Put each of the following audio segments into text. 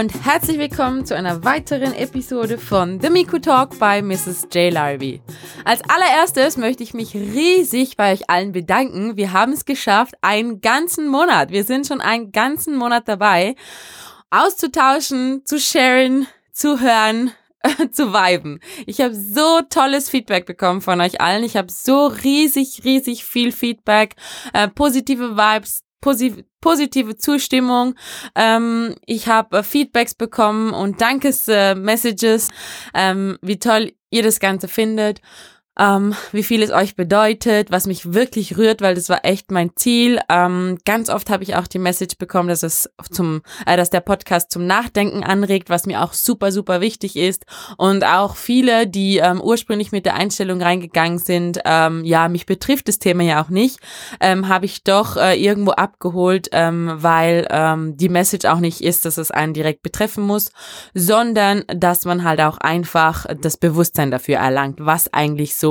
Und herzlich willkommen zu einer weiteren Episode von The Miku Talk bei Mrs. J. Larby. Als allererstes möchte ich mich riesig bei euch allen bedanken. Wir haben es geschafft, einen ganzen Monat. Wir sind schon einen ganzen Monat dabei, auszutauschen, zu sharen, zu hören, zu viben. Ich habe so tolles Feedback bekommen von euch allen. Ich habe so riesig, riesig viel Feedback, äh, positive Vibes, posi positive Zustimmung. Ähm, ich habe äh, Feedbacks bekommen und Dankes-Messages, äh, ähm, wie toll ihr das Ganze findet ähm, wie viel es euch bedeutet, was mich wirklich rührt, weil das war echt mein Ziel. Ähm, ganz oft habe ich auch die Message bekommen, dass es zum, äh, dass der Podcast zum Nachdenken anregt, was mir auch super, super wichtig ist. Und auch viele, die ähm, ursprünglich mit der Einstellung reingegangen sind, ähm, ja, mich betrifft das Thema ja auch nicht, ähm, habe ich doch äh, irgendwo abgeholt, ähm, weil ähm, die Message auch nicht ist, dass es einen direkt betreffen muss, sondern dass man halt auch einfach das Bewusstsein dafür erlangt, was eigentlich so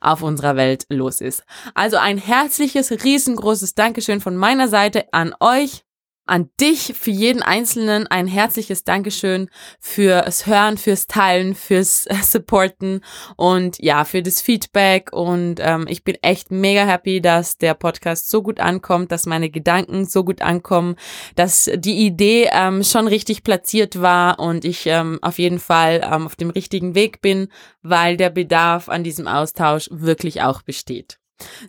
auf unserer Welt los ist. Also ein herzliches, riesengroßes Dankeschön von meiner Seite an euch an dich, für jeden Einzelnen ein herzliches Dankeschön fürs Hören, fürs Teilen, fürs Supporten und ja, für das Feedback. Und ähm, ich bin echt mega happy, dass der Podcast so gut ankommt, dass meine Gedanken so gut ankommen, dass die Idee ähm, schon richtig platziert war und ich ähm, auf jeden Fall ähm, auf dem richtigen Weg bin, weil der Bedarf an diesem Austausch wirklich auch besteht.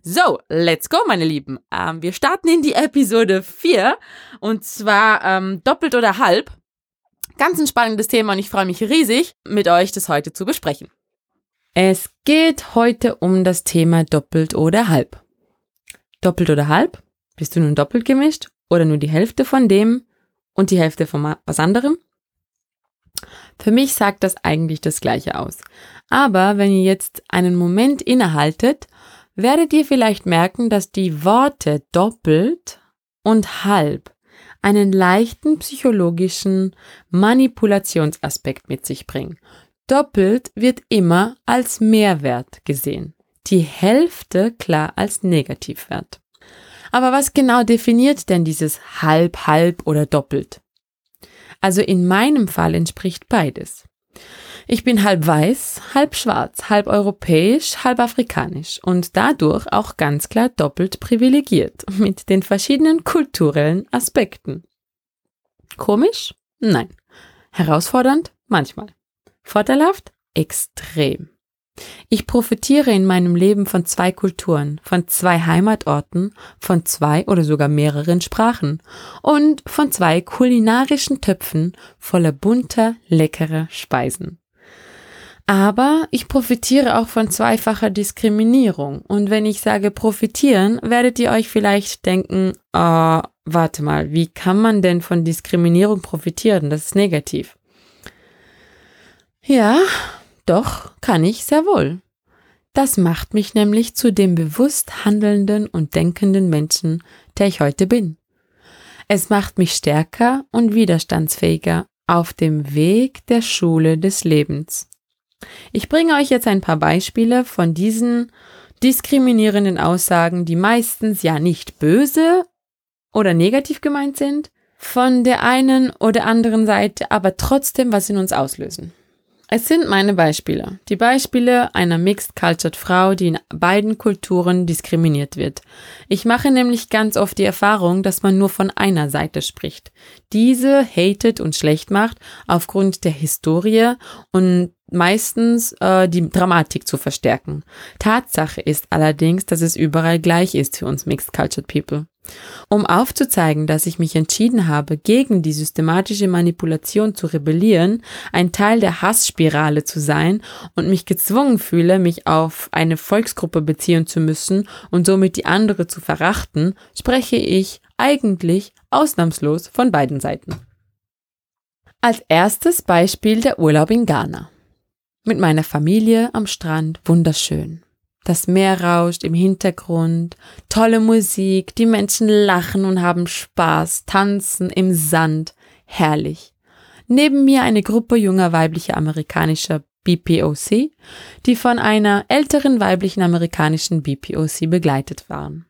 So, let's go, meine Lieben. Ähm, wir starten in die Episode 4 und zwar ähm, doppelt oder halb. Ganz ein spannendes Thema und ich freue mich riesig, mit euch das heute zu besprechen. Es geht heute um das Thema doppelt oder halb. Doppelt oder halb? Bist du nun doppelt gemischt oder nur die Hälfte von dem und die Hälfte von was anderem? Für mich sagt das eigentlich das Gleiche aus. Aber wenn ihr jetzt einen Moment innehaltet werdet ihr vielleicht merken, dass die Worte doppelt und halb einen leichten psychologischen Manipulationsaspekt mit sich bringen. Doppelt wird immer als Mehrwert gesehen, die Hälfte klar als Negativwert. Aber was genau definiert denn dieses halb, halb oder doppelt? Also in meinem Fall entspricht beides. Ich bin halb weiß, halb schwarz, halb europäisch, halb afrikanisch und dadurch auch ganz klar doppelt privilegiert mit den verschiedenen kulturellen Aspekten. Komisch? Nein. Herausfordernd? Manchmal. Vorteilhaft? Extrem. Ich profitiere in meinem Leben von zwei Kulturen, von zwei Heimatorten, von zwei oder sogar mehreren Sprachen und von zwei kulinarischen Töpfen voller bunter, leckerer Speisen. Aber ich profitiere auch von zweifacher Diskriminierung. Und wenn ich sage profitieren, werdet ihr euch vielleicht denken, oh, warte mal, wie kann man denn von Diskriminierung profitieren? Das ist negativ. Ja, doch, kann ich sehr wohl. Das macht mich nämlich zu dem bewusst handelnden und denkenden Menschen, der ich heute bin. Es macht mich stärker und widerstandsfähiger auf dem Weg der Schule des Lebens. Ich bringe euch jetzt ein paar Beispiele von diesen diskriminierenden Aussagen, die meistens ja nicht böse oder negativ gemeint sind, von der einen oder anderen Seite, aber trotzdem was in uns auslösen. Es sind meine Beispiele. Die Beispiele einer Mixed Cultured Frau, die in beiden Kulturen diskriminiert wird. Ich mache nämlich ganz oft die Erfahrung, dass man nur von einer Seite spricht. Diese hatet und schlecht macht aufgrund der Historie und meistens äh, die Dramatik zu verstärken. Tatsache ist allerdings, dass es überall gleich ist für uns Mixed Cultured People. Um aufzuzeigen, dass ich mich entschieden habe, gegen die systematische Manipulation zu rebellieren, ein Teil der Hassspirale zu sein und mich gezwungen fühle, mich auf eine Volksgruppe beziehen zu müssen und somit die andere zu verachten, spreche ich eigentlich ausnahmslos von beiden Seiten. Als erstes Beispiel der Urlaub in Ghana. Mit meiner Familie am Strand wunderschön. Das Meer rauscht im Hintergrund, tolle Musik, die Menschen lachen und haben Spaß, tanzen im Sand, herrlich. Neben mir eine Gruppe junger weiblicher amerikanischer BPOC, die von einer älteren weiblichen amerikanischen BPOC begleitet waren.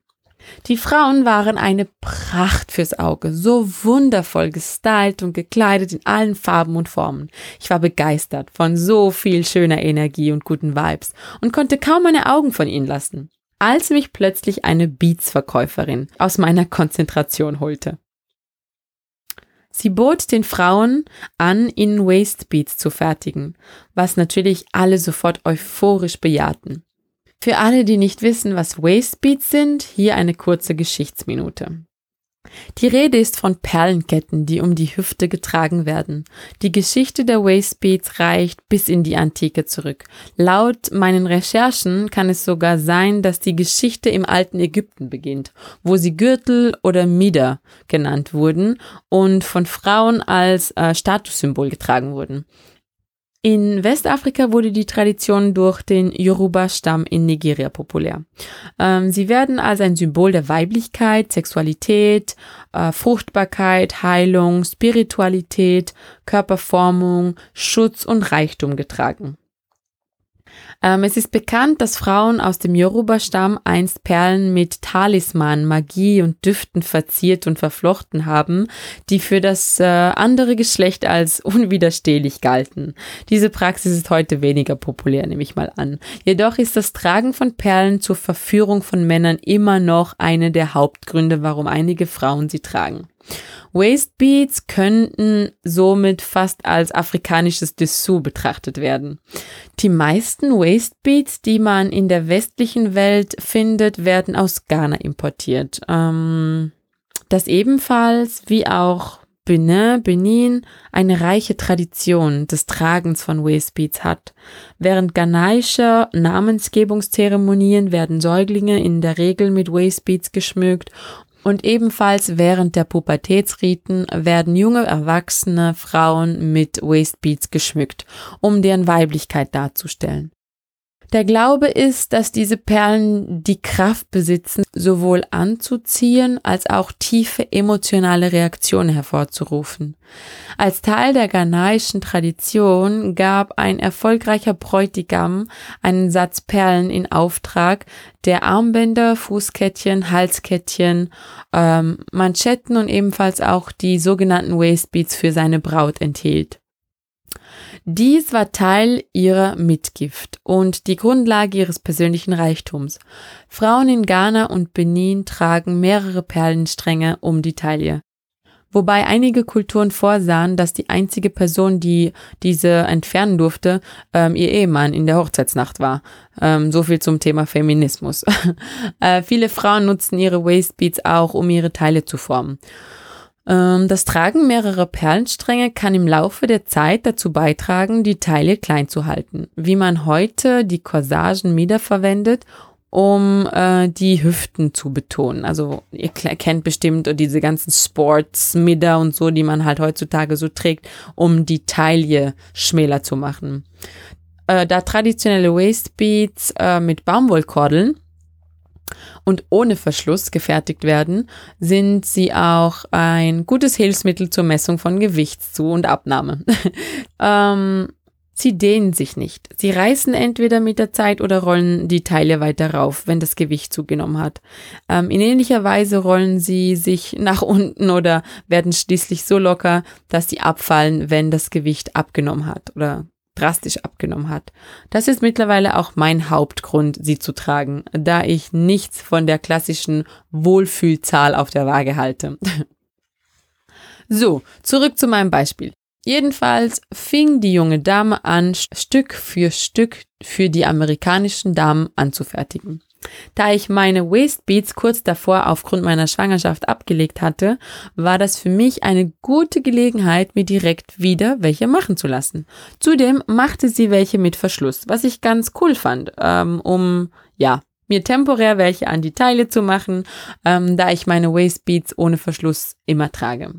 Die Frauen waren eine Pracht fürs Auge, so wundervoll gestylt und gekleidet in allen Farben und Formen. Ich war begeistert von so viel schöner Energie und guten Vibes und konnte kaum meine Augen von ihnen lassen, als mich plötzlich eine Beats-Verkäuferin aus meiner Konzentration holte. Sie bot den Frauen an, in Waist Beats zu fertigen, was natürlich alle sofort euphorisch bejahten. Für alle, die nicht wissen, was Waistbeats sind, hier eine kurze Geschichtsminute. Die Rede ist von Perlenketten, die um die Hüfte getragen werden. Die Geschichte der Waistbeats reicht bis in die Antike zurück. Laut meinen Recherchen kann es sogar sein, dass die Geschichte im alten Ägypten beginnt, wo sie Gürtel oder Mieder genannt wurden und von Frauen als äh, Statussymbol getragen wurden. In Westafrika wurde die Tradition durch den Yoruba-Stamm in Nigeria populär. Ähm, sie werden als ein Symbol der Weiblichkeit, Sexualität, äh, Fruchtbarkeit, Heilung, Spiritualität, Körperformung, Schutz und Reichtum getragen. Ähm, es ist bekannt, dass Frauen aus dem Yoruba-Stamm einst Perlen mit Talisman, Magie und Düften verziert und verflochten haben, die für das äh, andere Geschlecht als unwiderstehlich galten. Diese Praxis ist heute weniger populär, nehme ich mal an. Jedoch ist das Tragen von Perlen zur Verführung von Männern immer noch eine der Hauptgründe, warum einige Frauen sie tragen. Waistbeats könnten somit fast als afrikanisches Dessous betrachtet werden. Die meisten Waistbeats, die man in der westlichen Welt findet, werden aus Ghana importiert. Ähm, das ebenfalls wie auch Benin, Benin eine reiche Tradition des Tragens von Waistbeats hat. Während ghanaischer Namensgebungszeremonien werden Säuglinge in der Regel mit Waistbeats geschmückt und ebenfalls während der Pubertätsriten werden junge erwachsene Frauen mit Waistbeats geschmückt, um deren Weiblichkeit darzustellen. Der Glaube ist, dass diese Perlen die Kraft besitzen, sowohl anzuziehen als auch tiefe emotionale Reaktionen hervorzurufen. Als Teil der ghanaischen Tradition gab ein erfolgreicher Bräutigam einen Satz Perlen in Auftrag, der Armbänder, Fußkettchen, Halskettchen, ähm, Manschetten und ebenfalls auch die sogenannten Waistbeats für seine Braut enthielt. Dies war Teil ihrer Mitgift und die Grundlage ihres persönlichen Reichtums. Frauen in Ghana und Benin tragen mehrere Perlenstränge um die Taille. Wobei einige Kulturen vorsahen, dass die einzige Person, die diese entfernen durfte, ähm, ihr Ehemann in der Hochzeitsnacht war. Ähm, so viel zum Thema Feminismus. äh, viele Frauen nutzten ihre Waistbeats auch, um ihre Teile zu formen. Ähm, das Tragen mehrerer Perlenstränge kann im Laufe der Zeit dazu beitragen, die Teile klein zu halten. Wie man heute die Corsagen wiederverwendet, um äh, die Hüften zu betonen. Also ihr kennt bestimmt diese ganzen Sports, Midder und so, die man halt heutzutage so trägt, um die Taille schmäler zu machen. Äh, da traditionelle Waistbeats äh, mit Baumwollkordeln und ohne Verschluss gefertigt werden, sind sie auch ein gutes Hilfsmittel zur Messung von Gewichtszu- und Abnahme. ähm, sie dehnen sich nicht. Sie reißen entweder mit der Zeit oder rollen die Teile weiter rauf, wenn das Gewicht zugenommen hat. Ähm, in ähnlicher Weise rollen sie sich nach unten oder werden schließlich so locker, dass sie abfallen, wenn das Gewicht abgenommen hat oder drastisch abgenommen hat. Das ist mittlerweile auch mein Hauptgrund, sie zu tragen, da ich nichts von der klassischen Wohlfühlzahl auf der Waage halte. so, zurück zu meinem Beispiel. Jedenfalls fing die junge Dame an, Stück für Stück für die amerikanischen Damen anzufertigen. Da ich meine Waistbeats kurz davor aufgrund meiner Schwangerschaft abgelegt hatte, war das für mich eine gute Gelegenheit, mir direkt wieder welche machen zu lassen. Zudem machte sie welche mit Verschluss, was ich ganz cool fand, ähm, um, ja, mir temporär welche an die Teile zu machen, ähm, da ich meine Waistbeats ohne Verschluss immer trage.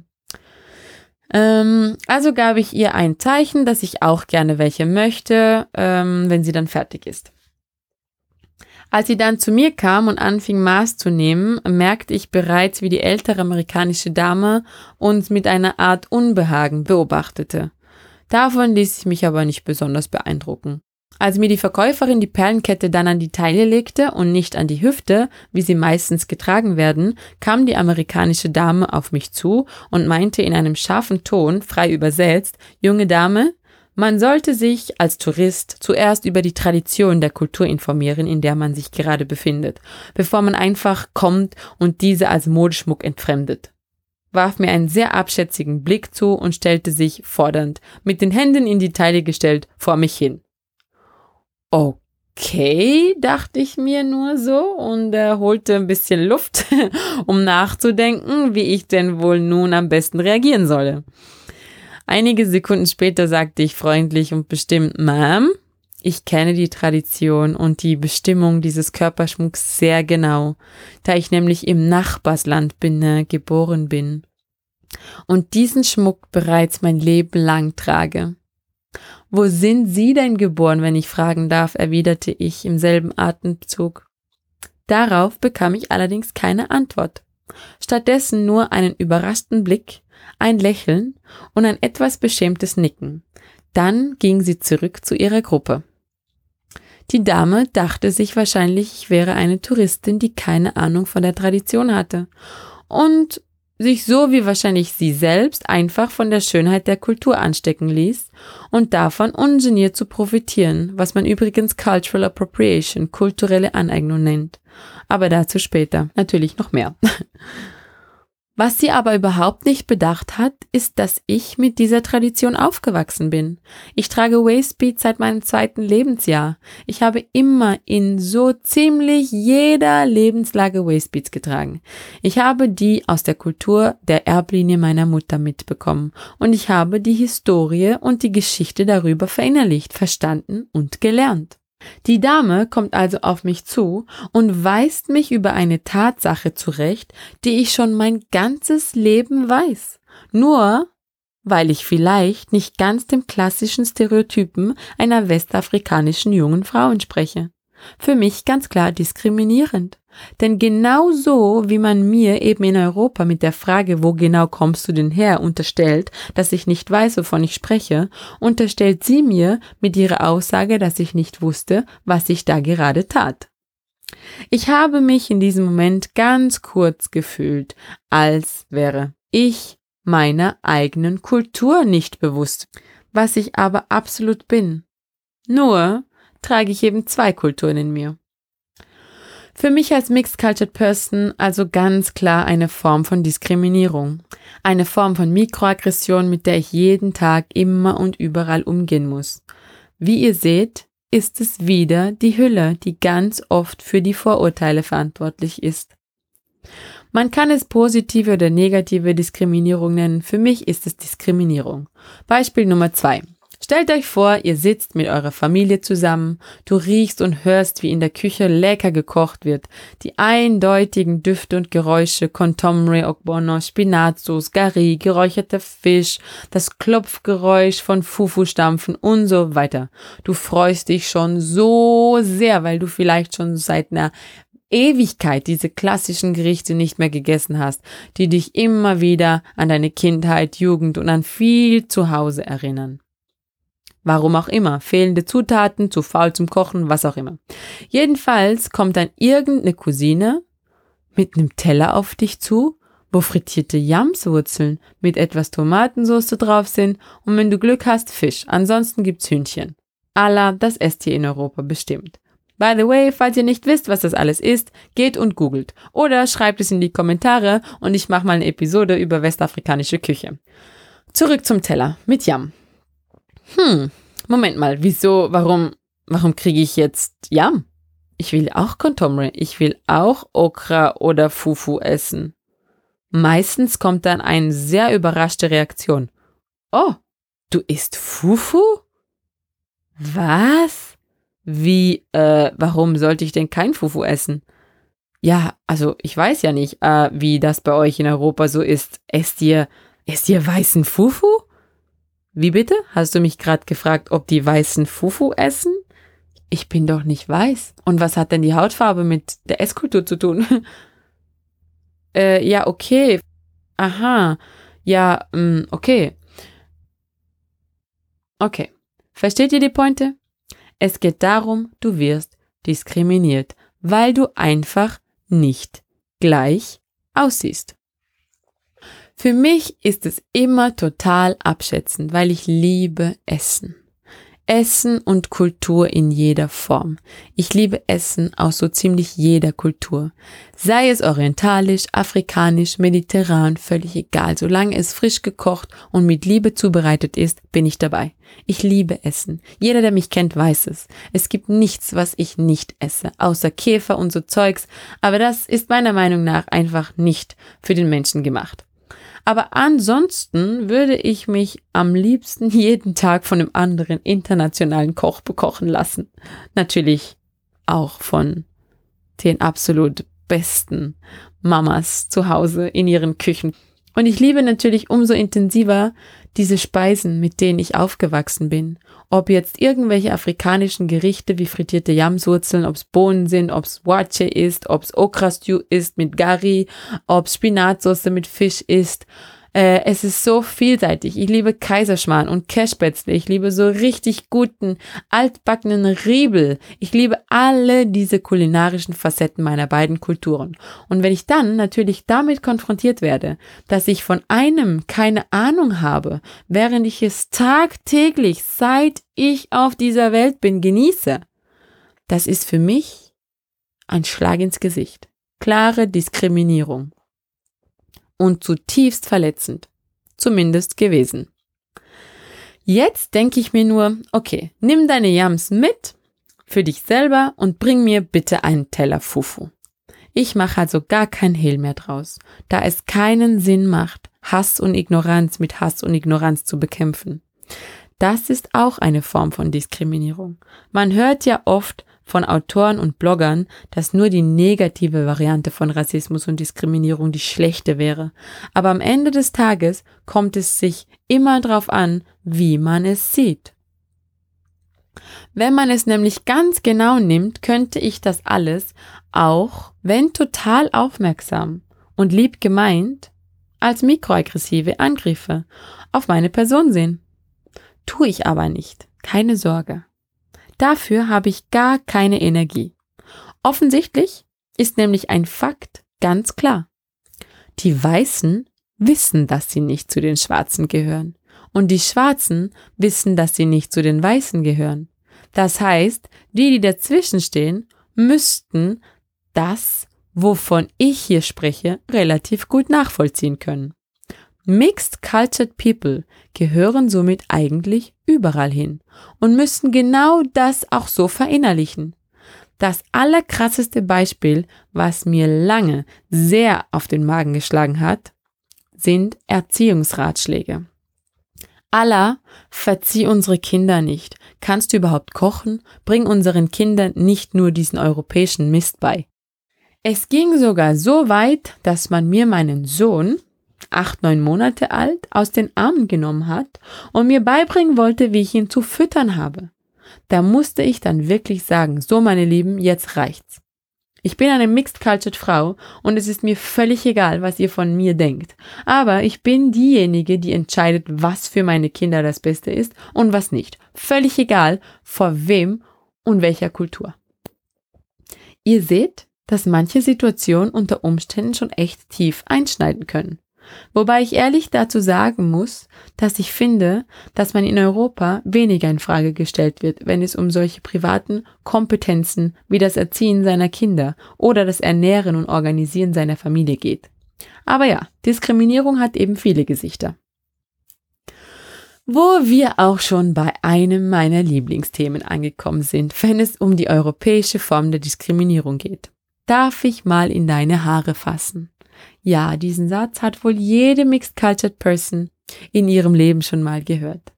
Ähm, also gab ich ihr ein Zeichen, dass ich auch gerne welche möchte, ähm, wenn sie dann fertig ist. Als sie dann zu mir kam und anfing Maß zu nehmen, merkte ich bereits, wie die ältere amerikanische Dame uns mit einer Art Unbehagen beobachtete. Davon ließ ich mich aber nicht besonders beeindrucken. Als mir die Verkäuferin die Perlenkette dann an die Taille legte und nicht an die Hüfte, wie sie meistens getragen werden, kam die amerikanische Dame auf mich zu und meinte in einem scharfen Ton, frei übersetzt, junge Dame, man sollte sich als Tourist zuerst über die Tradition der Kultur informieren, in der man sich gerade befindet, bevor man einfach kommt und diese als Modeschmuck entfremdet warf mir einen sehr abschätzigen Blick zu und stellte sich fordernd, mit den Händen in die Taille gestellt, vor mich hin. Okay, dachte ich mir nur so und äh, holte ein bisschen Luft, um nachzudenken, wie ich denn wohl nun am besten reagieren solle. Einige Sekunden später sagte ich freundlich und bestimmt, Ma'am, ich kenne die Tradition und die Bestimmung dieses Körperschmucks sehr genau, da ich nämlich im Nachbarsland bin, äh, geboren bin und diesen Schmuck bereits mein Leben lang trage. Wo sind Sie denn geboren, wenn ich fragen darf, erwiderte ich im selben Atemzug. Darauf bekam ich allerdings keine Antwort. Stattdessen nur einen überraschten Blick, ein Lächeln und ein etwas beschämtes Nicken. Dann ging sie zurück zu ihrer Gruppe. Die Dame dachte sich wahrscheinlich, ich wäre eine Touristin, die keine Ahnung von der Tradition hatte und sich so wie wahrscheinlich sie selbst einfach von der Schönheit der Kultur anstecken ließ und davon ungeniert zu profitieren, was man übrigens Cultural Appropriation, kulturelle Aneignung nennt. Aber dazu später, natürlich noch mehr. Was sie aber überhaupt nicht bedacht hat, ist, dass ich mit dieser Tradition aufgewachsen bin. Ich trage Waistbeats seit meinem zweiten Lebensjahr. Ich habe immer in so ziemlich jeder Lebenslage Waistbeats getragen. Ich habe die aus der Kultur der Erblinie meiner Mutter mitbekommen und ich habe die Historie und die Geschichte darüber verinnerlicht, verstanden und gelernt. Die Dame kommt also auf mich zu und weist mich über eine Tatsache zurecht, die ich schon mein ganzes Leben weiß. Nur weil ich vielleicht nicht ganz dem klassischen Stereotypen einer westafrikanischen jungen Frau entspreche. Für mich ganz klar diskriminierend. Denn genau so, wie man mir eben in Europa mit der Frage, wo genau kommst du denn her, unterstellt, dass ich nicht weiß, wovon ich spreche, unterstellt sie mir mit ihrer Aussage, dass ich nicht wusste, was ich da gerade tat. Ich habe mich in diesem Moment ganz kurz gefühlt, als wäre ich meiner eigenen Kultur nicht bewusst, was ich aber absolut bin. Nur trage ich eben zwei Kulturen in mir. Für mich als Mixed Cultured Person also ganz klar eine Form von Diskriminierung. Eine Form von Mikroaggression, mit der ich jeden Tag immer und überall umgehen muss. Wie ihr seht, ist es wieder die Hülle, die ganz oft für die Vorurteile verantwortlich ist. Man kann es positive oder negative Diskriminierung nennen. Für mich ist es Diskriminierung. Beispiel Nummer zwei. Stellt euch vor, ihr sitzt mit eurer Familie zusammen, du riechst und hörst, wie in der Küche lecker gekocht wird. Die eindeutigen Düfte und Geräusche, Contomre, Ogbono, Spinatsauce, Gari, geräucherter Fisch, das Klopfgeräusch von Fufu-Stampfen und so weiter. Du freust dich schon so sehr, weil du vielleicht schon seit einer Ewigkeit diese klassischen Gerichte nicht mehr gegessen hast, die dich immer wieder an deine Kindheit, Jugend und an viel zu Hause erinnern. Warum auch immer. Fehlende Zutaten, zu faul zum Kochen, was auch immer. Jedenfalls kommt dann irgendeine Cousine mit einem Teller auf dich zu, wo frittierte Jamswurzeln mit etwas Tomatensauce drauf sind und wenn du Glück hast, Fisch. Ansonsten gibt's Hühnchen. Allah, das esst ihr in Europa bestimmt. By the way, falls ihr nicht wisst, was das alles ist, geht und googelt. Oder schreibt es in die Kommentare und ich mache mal eine Episode über westafrikanische Küche. Zurück zum Teller mit Yam. Hm, Moment mal, wieso, warum, warum kriege ich jetzt Yam? Ich will auch Kontomre, ich will auch Okra oder Fufu essen. Meistens kommt dann eine sehr überraschte Reaktion. Oh, du isst Fufu? Was? Wie, äh, warum sollte ich denn kein Fufu essen? Ja, also ich weiß ja nicht, äh, wie das bei euch in Europa so ist. Esst ihr, esst ihr weißen Fufu? Wie bitte? Hast du mich gerade gefragt, ob die weißen Fufu essen? Ich bin doch nicht weiß. Und was hat denn die Hautfarbe mit der Esskultur zu tun? äh, ja, okay. Aha. Ja, mh, mm, okay. Okay. Versteht ihr die Pointe? Es geht darum, du wirst diskriminiert, weil du einfach nicht gleich aussiehst. Für mich ist es immer total abschätzend, weil ich liebe Essen. Essen und Kultur in jeder Form. Ich liebe Essen aus so ziemlich jeder Kultur. Sei es orientalisch, afrikanisch, mediterran, völlig egal. Solange es frisch gekocht und mit Liebe zubereitet ist, bin ich dabei. Ich liebe Essen. Jeder, der mich kennt, weiß es. Es gibt nichts, was ich nicht esse, außer Käfer und so Zeugs. Aber das ist meiner Meinung nach einfach nicht für den Menschen gemacht. Aber ansonsten würde ich mich am liebsten jeden Tag von einem anderen internationalen Koch bekochen lassen. Natürlich auch von den absolut besten Mamas zu Hause in ihren Küchen. Und ich liebe natürlich umso intensiver diese Speisen, mit denen ich aufgewachsen bin. Ob jetzt irgendwelche afrikanischen Gerichte wie frittierte Yamswurzeln, ob es Bohnen sind, ob es Wache ist, ob es Okra Stew ist mit Gari, ob es Spinatsauce mit Fisch ist. Äh, es ist so vielseitig. Ich liebe Kaiserschmarrn und Cashspätzle. Ich liebe so richtig guten, altbackenen Riebel. Ich liebe alle diese kulinarischen Facetten meiner beiden Kulturen. Und wenn ich dann natürlich damit konfrontiert werde, dass ich von einem keine Ahnung habe, während ich es tagtäglich, seit ich auf dieser Welt bin, genieße, das ist für mich ein Schlag ins Gesicht. Klare Diskriminierung und zutiefst verletzend. Zumindest gewesen. Jetzt denke ich mir nur, okay, nimm deine Yams mit für dich selber und bring mir bitte einen Teller Fufu. Ich mache also gar kein Hehl mehr draus, da es keinen Sinn macht, Hass und Ignoranz mit Hass und Ignoranz zu bekämpfen. Das ist auch eine Form von Diskriminierung. Man hört ja oft, von Autoren und Bloggern, dass nur die negative Variante von Rassismus und Diskriminierung die schlechte wäre. Aber am Ende des Tages kommt es sich immer darauf an, wie man es sieht. Wenn man es nämlich ganz genau nimmt, könnte ich das alles auch, wenn total aufmerksam und lieb gemeint, als mikroaggressive Angriffe auf meine Person sehen. Tue ich aber nicht. Keine Sorge. Dafür habe ich gar keine Energie. Offensichtlich ist nämlich ein Fakt ganz klar. Die Weißen wissen, dass sie nicht zu den Schwarzen gehören. Und die Schwarzen wissen, dass sie nicht zu den Weißen gehören. Das heißt, die, die dazwischen stehen, müssten das, wovon ich hier spreche, relativ gut nachvollziehen können. Mixed Cultured People gehören somit eigentlich überall hin und müssen genau das auch so verinnerlichen. Das allerkrasseste Beispiel, was mir lange sehr auf den Magen geschlagen hat, sind Erziehungsratschläge. Allah, verzieh unsere Kinder nicht. Kannst du überhaupt kochen? Bring unseren Kindern nicht nur diesen europäischen Mist bei. Es ging sogar so weit, dass man mir meinen Sohn, acht, neun Monate alt, aus den Armen genommen hat und mir beibringen wollte, wie ich ihn zu füttern habe. Da musste ich dann wirklich sagen, so meine Lieben, jetzt reicht's. Ich bin eine Mixed Cultured Frau und es ist mir völlig egal, was ihr von mir denkt. Aber ich bin diejenige, die entscheidet, was für meine Kinder das Beste ist und was nicht. Völlig egal, vor wem und welcher Kultur. Ihr seht, dass manche Situationen unter Umständen schon echt tief einschneiden können. Wobei ich ehrlich dazu sagen muss, dass ich finde, dass man in Europa weniger in Frage gestellt wird, wenn es um solche privaten Kompetenzen wie das Erziehen seiner Kinder oder das Ernähren und Organisieren seiner Familie geht. Aber ja, Diskriminierung hat eben viele Gesichter. Wo wir auch schon bei einem meiner Lieblingsthemen angekommen sind, wenn es um die europäische Form der Diskriminierung geht. Darf ich mal in deine Haare fassen? Ja, diesen Satz hat wohl jede Mixed Cultured Person in ihrem Leben schon mal gehört.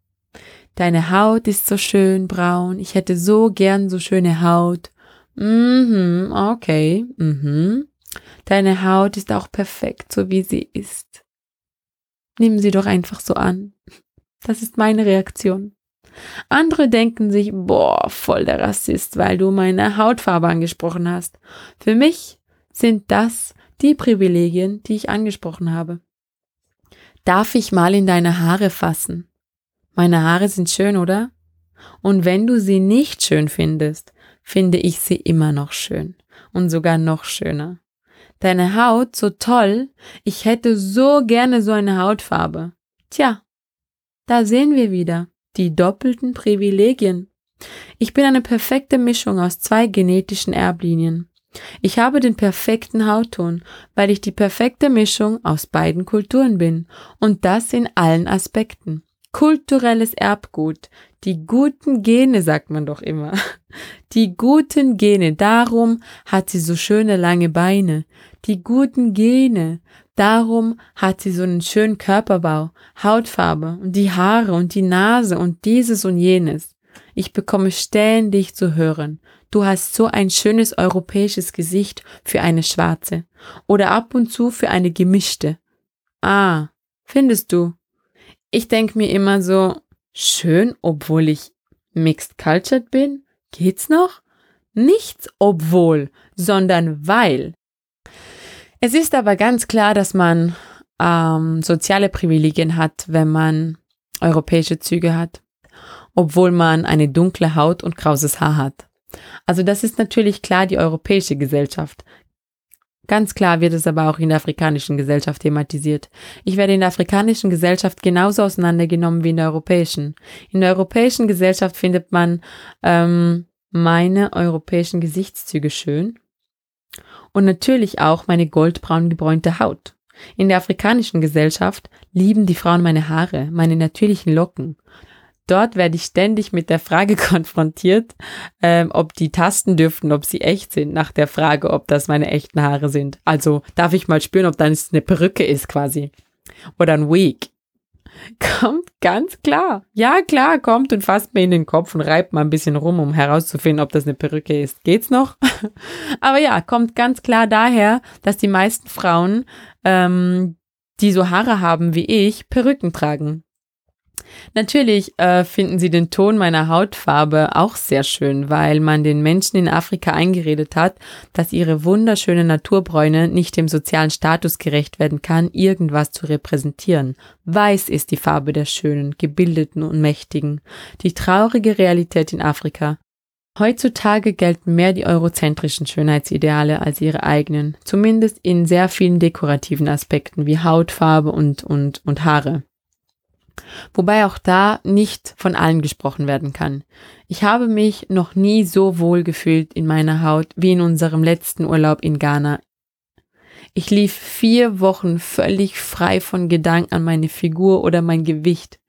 Deine Haut ist so schön braun, ich hätte so gern so schöne Haut. Mhm, okay, mhm. Deine Haut ist auch perfekt, so wie sie ist. Nimm sie doch einfach so an. Das ist meine Reaktion. Andere denken sich, boah, voll der Rassist, weil du meine Hautfarbe angesprochen hast. Für mich sind das die Privilegien, die ich angesprochen habe. Darf ich mal in deine Haare fassen? Meine Haare sind schön, oder? Und wenn du sie nicht schön findest, finde ich sie immer noch schön und sogar noch schöner. Deine Haut so toll, ich hätte so gerne so eine Hautfarbe. Tja, da sehen wir wieder die doppelten Privilegien. Ich bin eine perfekte Mischung aus zwei genetischen Erblinien. Ich habe den perfekten Hautton, weil ich die perfekte Mischung aus beiden Kulturen bin, und das in allen Aspekten. Kulturelles Erbgut, die guten Gene, sagt man doch immer. Die guten Gene, darum hat sie so schöne lange Beine. Die guten Gene, darum hat sie so einen schönen Körperbau, Hautfarbe und die Haare und die Nase und dieses und jenes. Ich bekomme ständig zu hören, du hast so ein schönes europäisches Gesicht für eine schwarze oder ab und zu für eine gemischte. Ah, findest du? Ich denke mir immer so, schön, obwohl ich mixed cultured bin? Geht's noch? Nichts obwohl, sondern weil. Es ist aber ganz klar, dass man ähm, soziale Privilegien hat, wenn man europäische Züge hat obwohl man eine dunkle Haut und krauses Haar hat. Also das ist natürlich klar die europäische Gesellschaft. Ganz klar wird es aber auch in der afrikanischen Gesellschaft thematisiert. Ich werde in der afrikanischen Gesellschaft genauso auseinandergenommen wie in der europäischen. In der europäischen Gesellschaft findet man ähm, meine europäischen Gesichtszüge schön und natürlich auch meine goldbraun gebräunte Haut. In der afrikanischen Gesellschaft lieben die Frauen meine Haare, meine natürlichen Locken. Dort werde ich ständig mit der Frage konfrontiert, ähm, ob die Tasten dürften, ob sie echt sind, nach der Frage, ob das meine echten Haare sind. Also darf ich mal spüren, ob das eine Perücke ist quasi. Oder ein Wig. Kommt ganz klar. Ja, klar, kommt und fasst mir in den Kopf und reibt mal ein bisschen rum, um herauszufinden, ob das eine Perücke ist. Geht's noch? Aber ja, kommt ganz klar daher, dass die meisten Frauen, ähm, die so Haare haben wie ich, Perücken tragen. Natürlich äh, finden sie den Ton meiner Hautfarbe auch sehr schön, weil man den Menschen in Afrika eingeredet hat, dass ihre wunderschöne Naturbräune nicht dem sozialen Status gerecht werden kann, irgendwas zu repräsentieren. Weiß ist die Farbe der Schönen, Gebildeten und Mächtigen. Die traurige Realität in Afrika. Heutzutage gelten mehr die eurozentrischen Schönheitsideale als ihre eigenen, zumindest in sehr vielen dekorativen Aspekten wie Hautfarbe und, und, und Haare. Wobei auch da nicht von allen gesprochen werden kann. Ich habe mich noch nie so wohl gefühlt in meiner Haut wie in unserem letzten Urlaub in Ghana. Ich lief vier Wochen völlig frei von Gedanken an meine Figur oder mein Gewicht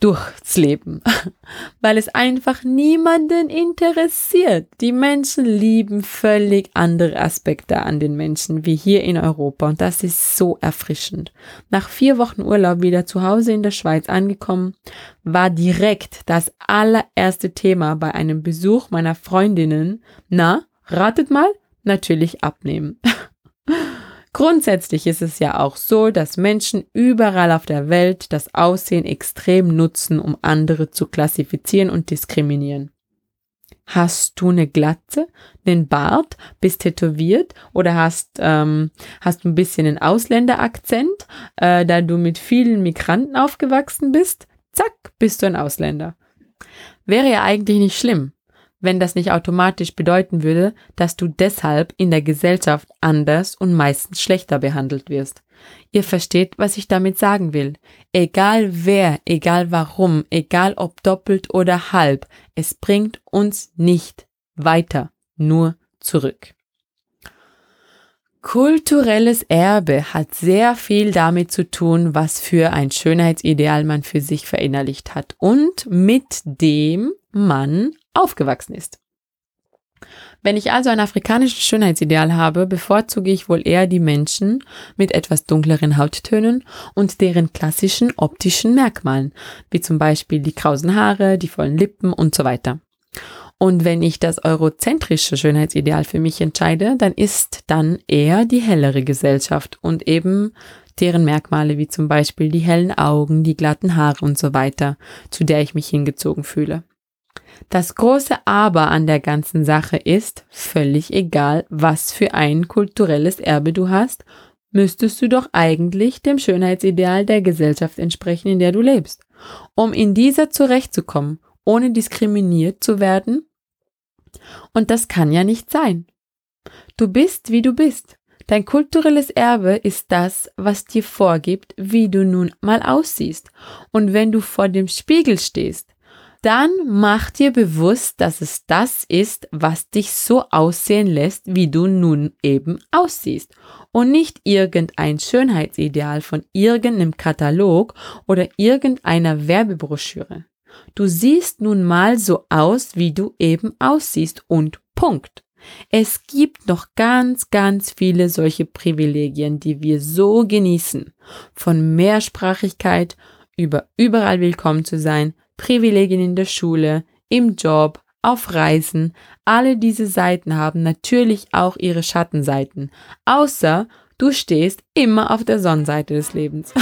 durchs Leben, weil es einfach niemanden interessiert. Die Menschen lieben völlig andere Aspekte an den Menschen wie hier in Europa und das ist so erfrischend. Nach vier Wochen Urlaub wieder zu Hause in der Schweiz angekommen, war direkt das allererste Thema bei einem Besuch meiner Freundinnen, na, ratet mal, natürlich abnehmen. Grundsätzlich ist es ja auch so, dass Menschen überall auf der Welt das Aussehen extrem nutzen, um andere zu klassifizieren und diskriminieren. Hast du eine Glatze, einen Bart, bist tätowiert oder hast, ähm, hast du ein bisschen einen Ausländerakzent, äh, da du mit vielen Migranten aufgewachsen bist? Zack, bist du ein Ausländer. Wäre ja eigentlich nicht schlimm wenn das nicht automatisch bedeuten würde, dass du deshalb in der Gesellschaft anders und meistens schlechter behandelt wirst. Ihr versteht, was ich damit sagen will. Egal wer, egal warum, egal ob doppelt oder halb, es bringt uns nicht weiter, nur zurück. Kulturelles Erbe hat sehr viel damit zu tun, was für ein Schönheitsideal man für sich verinnerlicht hat und mit dem man aufgewachsen ist. Wenn ich also ein afrikanisches Schönheitsideal habe, bevorzuge ich wohl eher die Menschen mit etwas dunkleren Hauttönen und deren klassischen optischen Merkmalen, wie zum Beispiel die krausen Haare, die vollen Lippen und so weiter. Und wenn ich das eurozentrische Schönheitsideal für mich entscheide, dann ist dann eher die hellere Gesellschaft und eben deren Merkmale wie zum Beispiel die hellen Augen, die glatten Haare und so weiter, zu der ich mich hingezogen fühle. Das große Aber an der ganzen Sache ist, völlig egal, was für ein kulturelles Erbe du hast, müsstest du doch eigentlich dem Schönheitsideal der Gesellschaft entsprechen, in der du lebst. Um in dieser zurechtzukommen, ohne diskriminiert zu werden? Und das kann ja nicht sein. Du bist, wie du bist. Dein kulturelles Erbe ist das, was dir vorgibt, wie du nun mal aussiehst. Und wenn du vor dem Spiegel stehst, dann mach dir bewusst, dass es das ist, was dich so aussehen lässt, wie du nun eben aussiehst. Und nicht irgendein Schönheitsideal von irgendeinem Katalog oder irgendeiner Werbebroschüre. Du siehst nun mal so aus, wie du eben aussiehst und Punkt. Es gibt noch ganz, ganz viele solche Privilegien, die wir so genießen. Von Mehrsprachigkeit über überall willkommen zu sein, Privilegien in der Schule, im Job, auf Reisen. Alle diese Seiten haben natürlich auch ihre Schattenseiten. Außer du stehst immer auf der Sonnenseite des Lebens.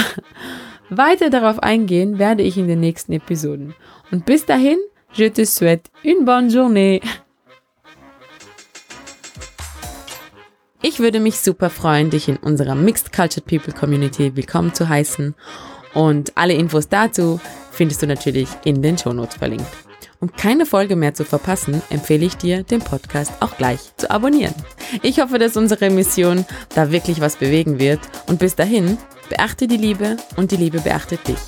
Weiter darauf eingehen werde ich in den nächsten Episoden. Und bis dahin, je te souhaite une bonne journée. Ich würde mich super freuen, dich in unserer Mixed Cultured People Community willkommen zu heißen. Und alle Infos dazu findest du natürlich in den Shownotes verlinkt. Um keine Folge mehr zu verpassen, empfehle ich dir, den Podcast auch gleich zu abonnieren. Ich hoffe, dass unsere Mission da wirklich was bewegen wird. Und bis dahin, beachte die Liebe und die Liebe beachtet dich.